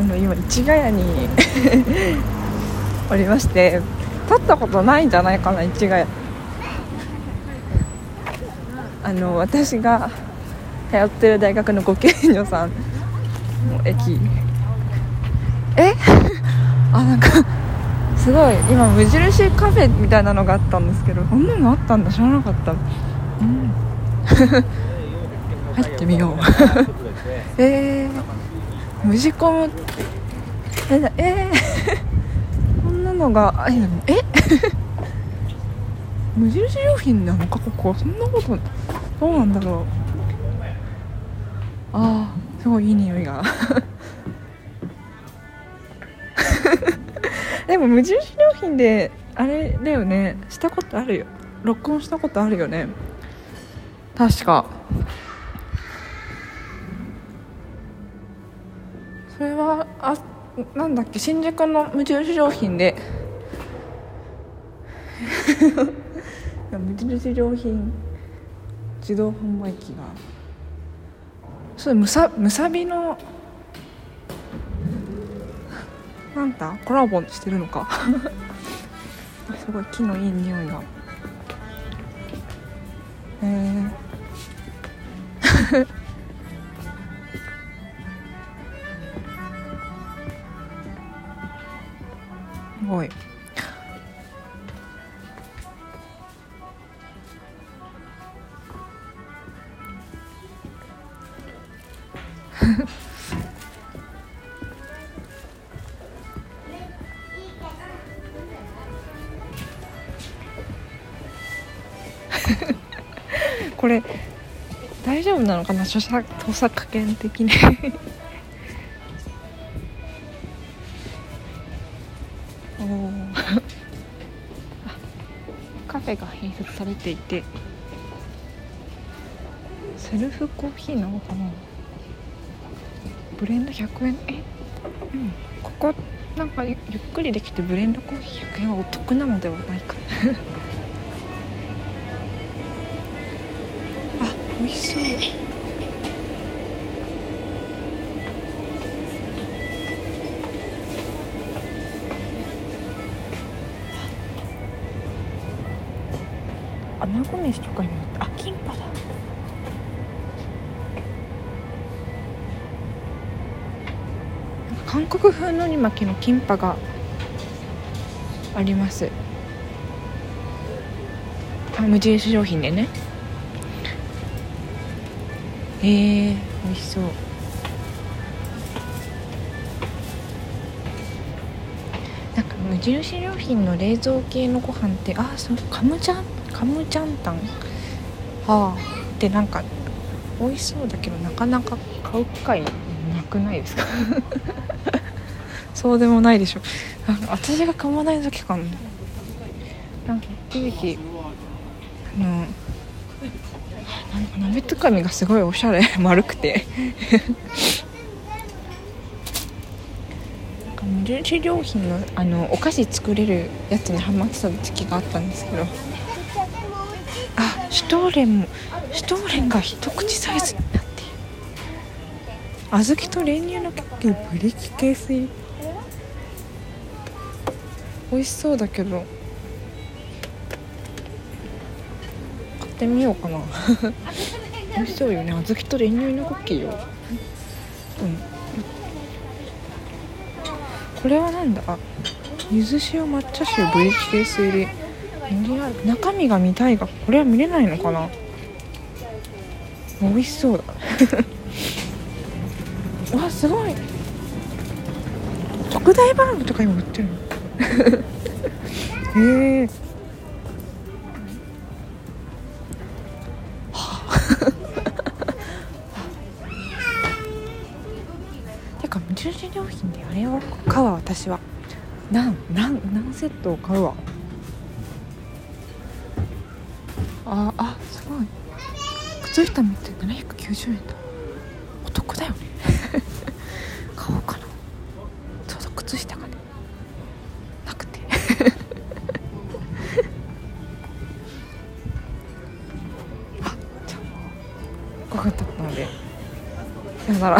あの今市ヶ谷におりまして立ったことないんじゃないかな市ヶ谷。あの私が通ってる大学のご近所さんの駅。え？あなんかすごい今無印カフェみたいなのがあったんですけどこんなのあったんだ知らなかった。うん。入ってみよう。えー、無事コム。えだえー、こんなのがええ？無印良品なのかここそんなことどうなんだろう。あーすごいいい匂いが。でも無印良品であれだよね。したことあるよ。録音したことあるよね。確か。それはあなんだっけ新宿の無印良品で。無印良品。自動販売機が。それむさむさびのなんだ？コラボしてるのか。すごい木のいい匂いが。へえすごい。これ大丈夫なのかな？著作著作権的に。カフェが併設されていてセルフコーヒーなのかな？ブレンド100円？え？うん。ここなんかゆゆっくりできてブレンドコーヒー100円はお得なのではないか。あ美味しそう。穴子飯とかにもあったあキンパだ。なんか韓国風のり巻きのキンパがあります。あ無印良品でね。へえ美味しそう。なんか無印良品の冷蔵系のご飯ってあそうカムジャンカムジャンタン？はあ。でなんか美味しそうだけどなかなか買う機会なくないですか？そうでもないでしょ。あ私が買わないだけかななんか一時期あのなんか鍋つかみがすごいおしゃれ 丸くて。なんか無印良品のあのお菓子作れるやつにハマってた時期があったんですけど。あシュトーレンもシュトーレンが一口サイズになっている。小豆と練乳のクッキーブリキ系水美味しそうだけど。買ってみようかな。美味しそうよね。小豆と練乳のクッキーよ。うん。これはなんだ？あゆず塩抹茶酒ブリッキ系水入り中身が見たいがこれは見れないのかな？美味しそうだ。わすごい。特大バーグとか今売ってるの？へえ。てか無印良品であれを買うわ私は。何何何セットを買うわ。ああすごい。靴下持って790円だ。お得だよね。買おうかな。ちょうど靴下がねなくて。あじゃあ。5分経った。ので。さよなら。